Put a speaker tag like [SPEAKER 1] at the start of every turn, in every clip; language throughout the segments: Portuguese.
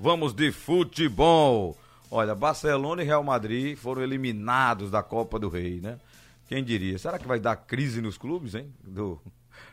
[SPEAKER 1] Vamos de futebol. Olha, Barcelona e Real Madrid foram eliminados da Copa do Rei, né? Quem diria? Será que vai dar crise nos clubes, hein? Do,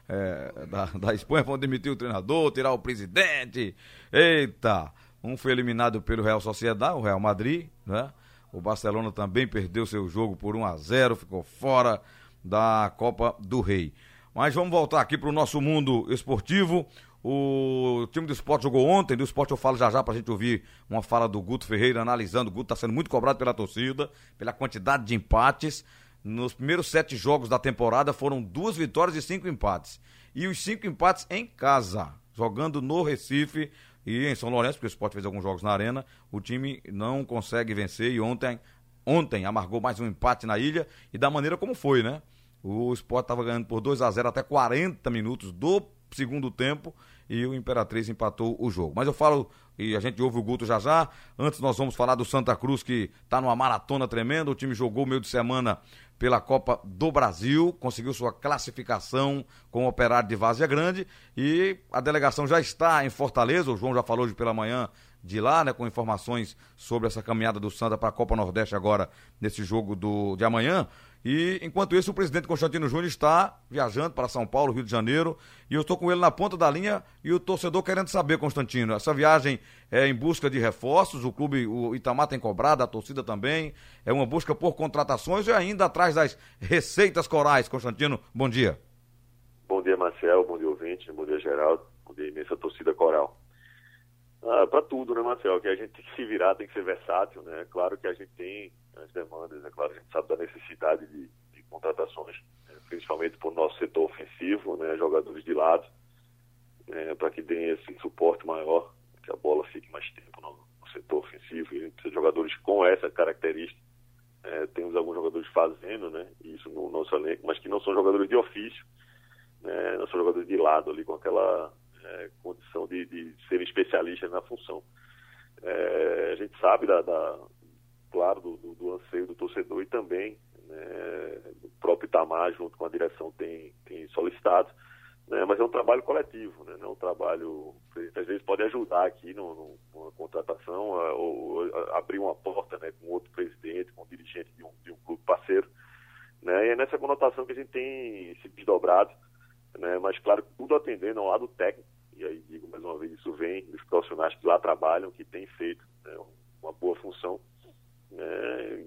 [SPEAKER 1] é, da, da Espanha vão demitir o treinador, tirar o presidente. Eita! Um foi eliminado pelo Real Sociedade, o Real Madrid, né? O Barcelona também perdeu seu jogo por 1 a 0 ficou fora da Copa do Rei. Mas vamos voltar aqui para o nosso mundo esportivo. O time do esporte jogou ontem, do esporte eu falo já já pra gente ouvir uma fala do Guto Ferreira analisando. O Guto tá sendo muito cobrado pela torcida, pela quantidade de empates. Nos primeiros sete jogos da temporada foram duas vitórias e cinco empates. E os cinco empates em casa, jogando no Recife e em São Lourenço, porque o esporte fez alguns jogos na arena. O time não consegue vencer e ontem, ontem amargou mais um empate na ilha e da maneira como foi, né? O esporte estava ganhando por 2 a 0 até 40 minutos do segundo tempo e o Imperatriz empatou o jogo. Mas eu falo, e a gente ouve o Guto já já. Antes nós vamos falar do Santa Cruz, que está numa maratona tremenda. O time jogou meio de semana pela Copa do Brasil, conseguiu sua classificação com o Operário de Várzea Grande e a delegação já está em Fortaleza. O João já falou hoje pela manhã de lá, né, com informações sobre essa caminhada do Santa para a Copa Nordeste agora nesse jogo do, de amanhã. E enquanto isso, o presidente Constantino Júnior está viajando para São Paulo, Rio de Janeiro, e eu estou com ele na ponta da linha e o torcedor querendo saber, Constantino, essa viagem é em busca de reforços, o clube, o Itamar tem cobrado, a torcida também, é uma busca por contratações e ainda atrás das receitas corais. Constantino, bom dia.
[SPEAKER 2] Bom dia, Marcel, bom dia, ouvinte, bom dia, Geraldo, bom dia, imensa torcida coral. Para tudo, né, Marcel? Que a gente tem que se virar, tem que ser versátil, né? Claro que a gente tem as demandas, é claro, a gente sabe da necessidade de, de contratações, né? principalmente para o nosso setor ofensivo, né? Jogadores de lado, né? para que deem esse suporte maior, que a bola fique mais tempo no, no setor ofensivo. E a gente precisa de jogadores com essa característica. É, temos alguns jogadores fazendo, né? Isso no nosso elenco, mas que não são jogadores de ofício, né? Não são jogadores de lado ali com aquela é, condição de, de serem especialistas na função. É, a gente sabe da, da claro, do, do, anseio do torcedor e também né, o próprio Itamar, junto com a direção, tem, tem solicitado. Né, mas é um trabalho coletivo, né, não é um trabalho. Às vezes pode ajudar aqui no, numa contratação, ou, ou, abrir uma porta né, com outro presidente, com um dirigente de um, de um clube parceiro. Né, e é nessa conotação que a gente tem se desdobrado, né, mas claro, tudo atendendo ao lado técnico e aí digo mais uma vez, isso vem dos profissionais que lá trabalham, que têm feito né, uma boa função né,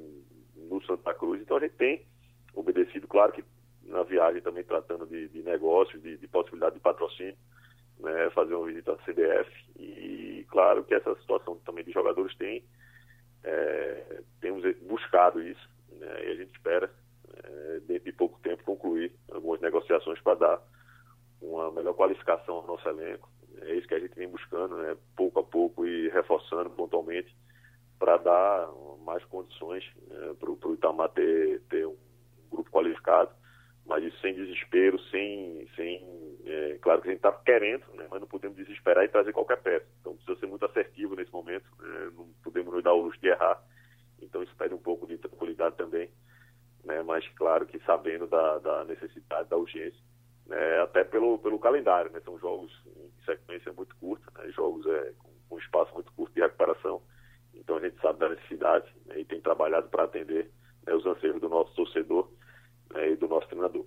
[SPEAKER 2] no Santa Cruz. Então a gente tem obedecido, claro que na viagem também tratando de, de negócios, de, de, possibilidade de patrocínio, né, fazer uma visita à CDF e claro que essa situação também de jogadores tem, é, temos buscado isso né, e a gente espera é, dentro de pouco tempo concluir algumas negociações para dar uma melhor qualificação ao nosso elenco. É isso que a gente vem buscando, né? pouco a pouco e reforçando pontualmente para dar mais condições né? para o Itamar ter, ter um grupo qualificado, mas isso sem desespero, sem. sem é, claro que a gente está querendo, né? mas não podemos desesperar e trazer qualquer peça. Então precisa ser muito assertivo nesse momento, né? não podemos nos dar o luxo de errar. Então isso pede um pouco de tranquilidade também, né? mas claro que sabendo da, da necessidade, da urgência né, até pelo, pelo calendário, né, são jogos em sequência muito curta, né, jogos é, com, um espaço muito curto de recuperação, então a gente sabe da necessidade né, e tem trabalhado para atender né, os anseios do nosso torcedor né, e do nosso treinador.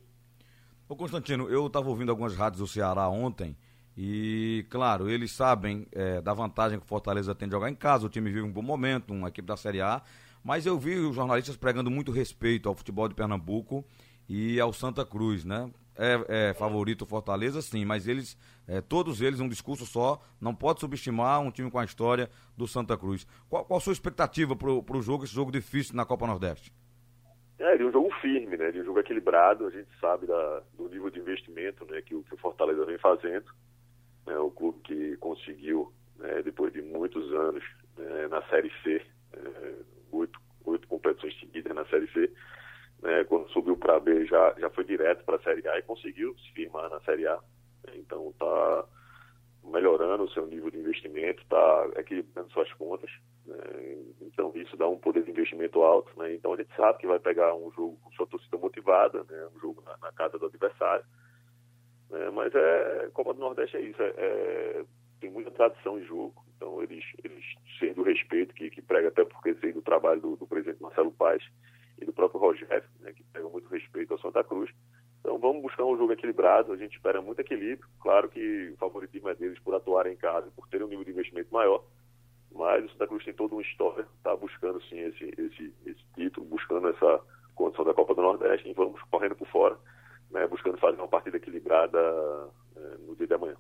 [SPEAKER 1] Ô Constantino, eu estava ouvindo algumas rádios do Ceará ontem e, claro, eles sabem é, da vantagem que o Fortaleza tem de jogar em casa, o time vive um bom momento, uma equipe da Série A, mas eu vi os jornalistas pregando muito respeito ao futebol de Pernambuco e ao Santa Cruz, né? É, é favorito Fortaleza, sim, mas eles, é, todos eles, um discurso só, não pode subestimar um time com a história do Santa Cruz. Qual, qual a sua expectativa para o jogo, esse jogo difícil na Copa Nordeste?
[SPEAKER 2] É, de um jogo firme, né? De um jogo equilibrado. A gente sabe da, do nível de investimento né, que, o, que o Fortaleza vem fazendo. Né, o clube que conseguiu, né, depois de muitos anos né, na Série C, é, oito, oito competições seguidas na Série C, né, quando subiu para B já, já foi direto para a Série A e conseguiu se firmar na Série A. Então está melhorando o seu nível de investimento, está equilibrando suas contas. Né, então isso dá um poder de investimento alto. Né, então a gente sabe que vai pegar um jogo com sua torcida motivada, né, um jogo na, na casa do adversário. Né, mas é Copa do Nordeste é isso, é, é, tem muita tradição em jogo. Então eles, eles sendo o respeito que, que prega até porque sei do trabalho do, do, presidente Marcelo Paz e do próprio Rogério, né, que prega muito respeito ao Santa Cruz. Então, vamos buscar um jogo equilibrado. A gente espera muito equilíbrio. Claro que o favoritismo é deles por atuarem em casa, por terem um nível de investimento maior. Mas o Santa Cruz tem toda uma história, está buscando sim esse, esse, esse título, buscando essa condição da Copa do Nordeste e vamos correndo por fora, né, buscando fazer uma partida equilibrada é, no dia de amanhã.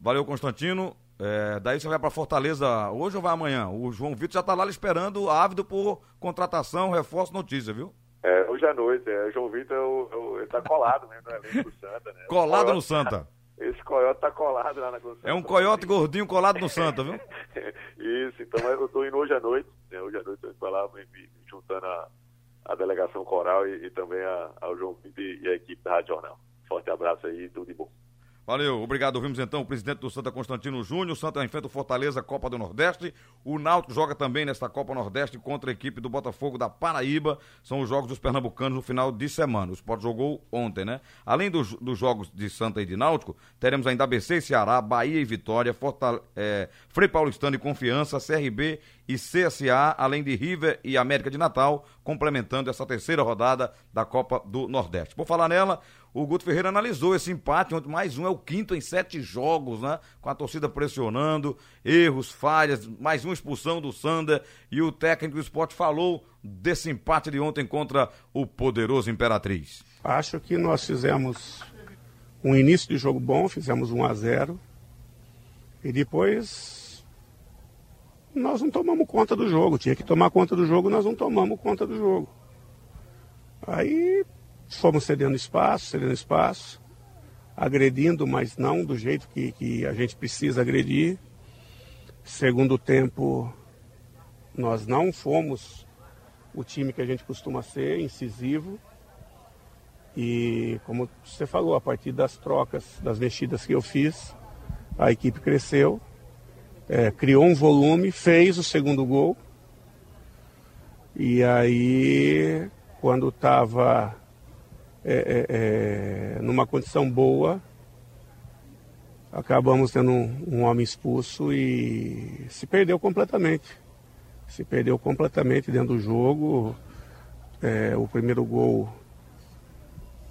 [SPEAKER 1] Valeu, Constantino. É, daí você vai para Fortaleza hoje ou vai amanhã? O João Vitor já está lá esperando, ávido por contratação, reforço, notícia, viu?
[SPEAKER 2] É, hoje à noite. É, o João Vitor ele está colado né, no elenco do Santa. Né?
[SPEAKER 1] Colado coiote, no Santa.
[SPEAKER 2] Esse coiote está colado lá na Santa.
[SPEAKER 1] É um coiote gordinho colado no Santa, viu?
[SPEAKER 2] Isso, então eu estou indo hoje à noite. Né, hoje à noite eu estou lá me, me juntando a, a delegação coral e, e também a, ao João Vitor e a equipe da Rádio Jornal. Forte abraço aí, tudo de bom.
[SPEAKER 1] Valeu, obrigado. Ouvimos então o presidente do Santa Constantino Júnior. Santa enfrenta o Fortaleza, Copa do Nordeste. O Náutico joga também nesta Copa Nordeste contra a equipe do Botafogo da Paraíba. São os jogos dos pernambucanos no final de semana. O Sport jogou ontem, né? Além dos, dos jogos de Santa e de Náutico, teremos ainda ABC e Ceará, Bahia e Vitória, é, Frei Paulistano e Confiança, CRB e CSA, além de River e América de Natal, complementando essa terceira rodada da Copa do Nordeste. Por falar nela, o Guto Ferreira analisou esse empate, onde mais um é o quinto em sete jogos, né? Com a torcida pressionando, erros, falhas, mais uma expulsão do Sander e o técnico do esporte falou desse empate de ontem contra o poderoso Imperatriz.
[SPEAKER 3] Acho que nós fizemos um início de jogo bom, fizemos 1 a 0 e depois nós não tomamos conta do jogo. Tinha que tomar conta do jogo, nós não tomamos conta do jogo. Aí fomos cedendo espaço, cedendo espaço, agredindo, mas não do jeito que, que a gente precisa agredir. Segundo tempo, nós não fomos o time que a gente costuma ser, incisivo. E como você falou, a partir das trocas, das mexidas que eu fiz, a equipe cresceu, é, criou um volume, fez o segundo gol. E aí, quando estava é, é, é, numa condição boa, acabamos tendo um, um, homem expulso e se perdeu completamente. Se perdeu completamente dentro do jogo. É, o primeiro gol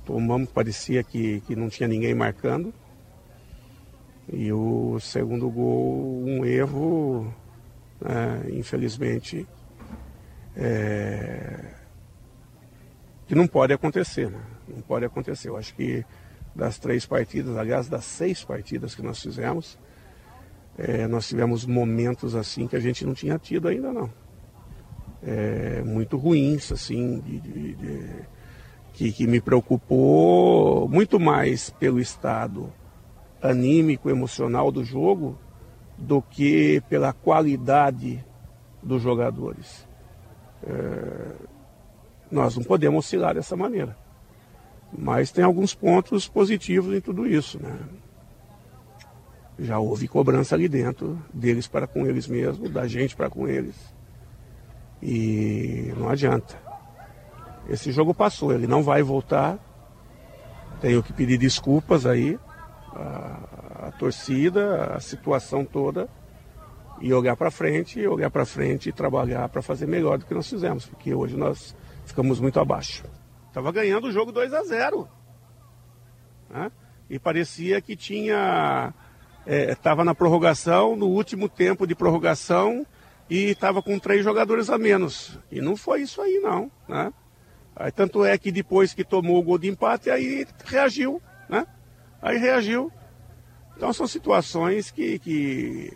[SPEAKER 3] tomamos, parecia que, que não tinha ninguém marcando. E o segundo gol, um erro, né, infelizmente, é, que não pode acontecer. Né? Não pode acontecer. Eu acho que das três partidas, aliás, das seis partidas que nós fizemos, é, nós tivemos momentos assim que a gente não tinha tido ainda não. É, muito ruins, assim, de, de, de, que, que me preocupou muito mais pelo estado anímico, emocional do jogo, do que pela qualidade dos jogadores. É, nós não podemos oscilar dessa maneira. Mas tem alguns pontos positivos em tudo isso, né? Já houve cobrança ali dentro, deles para com eles mesmos, da gente para com eles. E não adianta. Esse jogo passou, ele não vai voltar. Tenho que pedir desculpas aí a torcida, a situação toda e olhar para frente, olhar para frente e trabalhar para fazer melhor do que nós fizemos, porque hoje nós ficamos muito abaixo. Estava ganhando o jogo 2 a 0 né? E parecia que tinha. Estava é, na prorrogação, no último tempo de prorrogação, e estava com três jogadores a menos. E não foi isso aí, não. Né? Aí, tanto é que depois que tomou o gol de empate, aí reagiu. Né? Aí reagiu. Então são situações que, que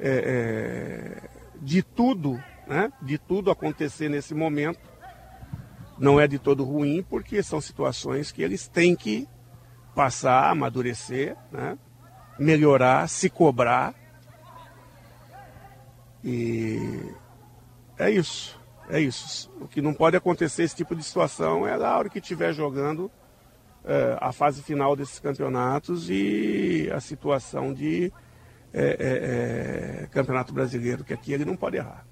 [SPEAKER 3] é, é, de tudo, né? de tudo acontecer nesse momento, não é de todo ruim, porque são situações que eles têm que passar, amadurecer, né? melhorar, se cobrar. E é isso, é isso. O que não pode acontecer esse tipo de situação é na hora que estiver jogando é, a fase final desses campeonatos e a situação de é, é, campeonato brasileiro, que aqui ele não pode errar.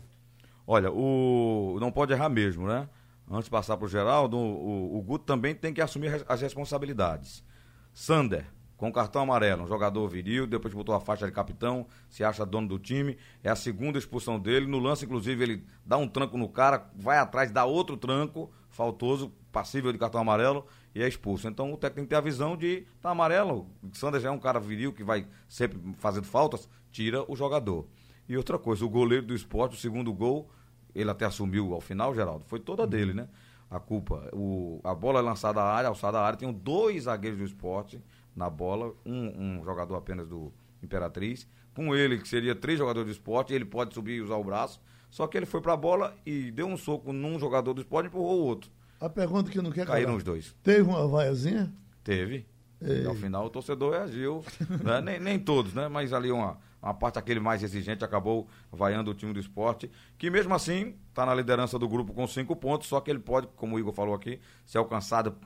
[SPEAKER 1] Olha, o não pode errar mesmo, né? Antes de passar para o Geraldo, o, Guto também tem que assumir as responsabilidades. Sander, com cartão amarelo, um jogador viril, depois botou a faixa de capitão, se acha dono do time, é a segunda expulsão dele, no lance inclusive ele dá um tranco no cara, vai atrás, dá outro tranco, faltoso, passível de cartão amarelo e é expulso. Então o técnico tem a visão de tá amarelo, Sander já é um cara viril que vai sempre fazendo faltas, tira o jogador. E outra coisa, o goleiro do esporte, o segundo gol, ele até assumiu ao final, Geraldo, foi toda dele, né? A culpa. O, a bola é lançada à área, alçada à área, tem dois zagueiros do esporte na bola, um, um jogador apenas do Imperatriz. Com ele, que seria três jogadores do esporte, ele pode subir e usar o braço. Só que ele foi para a bola e deu um soco num jogador do esporte e empurrou o outro.
[SPEAKER 4] A pergunta que não quer
[SPEAKER 1] Caíram os dois.
[SPEAKER 4] Teve uma vaiazinha?
[SPEAKER 1] Teve. E ao final o torcedor reagiu. né? nem, nem todos, né? Mas ali uma, uma parte aquele mais exigente acabou vaiando o time do esporte, que mesmo assim está na liderança do grupo com cinco pontos, só que ele pode, como o Igor falou aqui, ser alcançado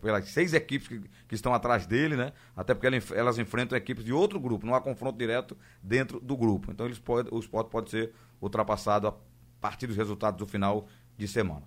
[SPEAKER 1] pelas seis equipes que, que estão atrás dele, né? Até porque elas enfrentam equipes de outro grupo, não há confronto direto dentro do grupo. Então eles pode, o esporte pode ser ultrapassado a partir dos resultados do final de semana.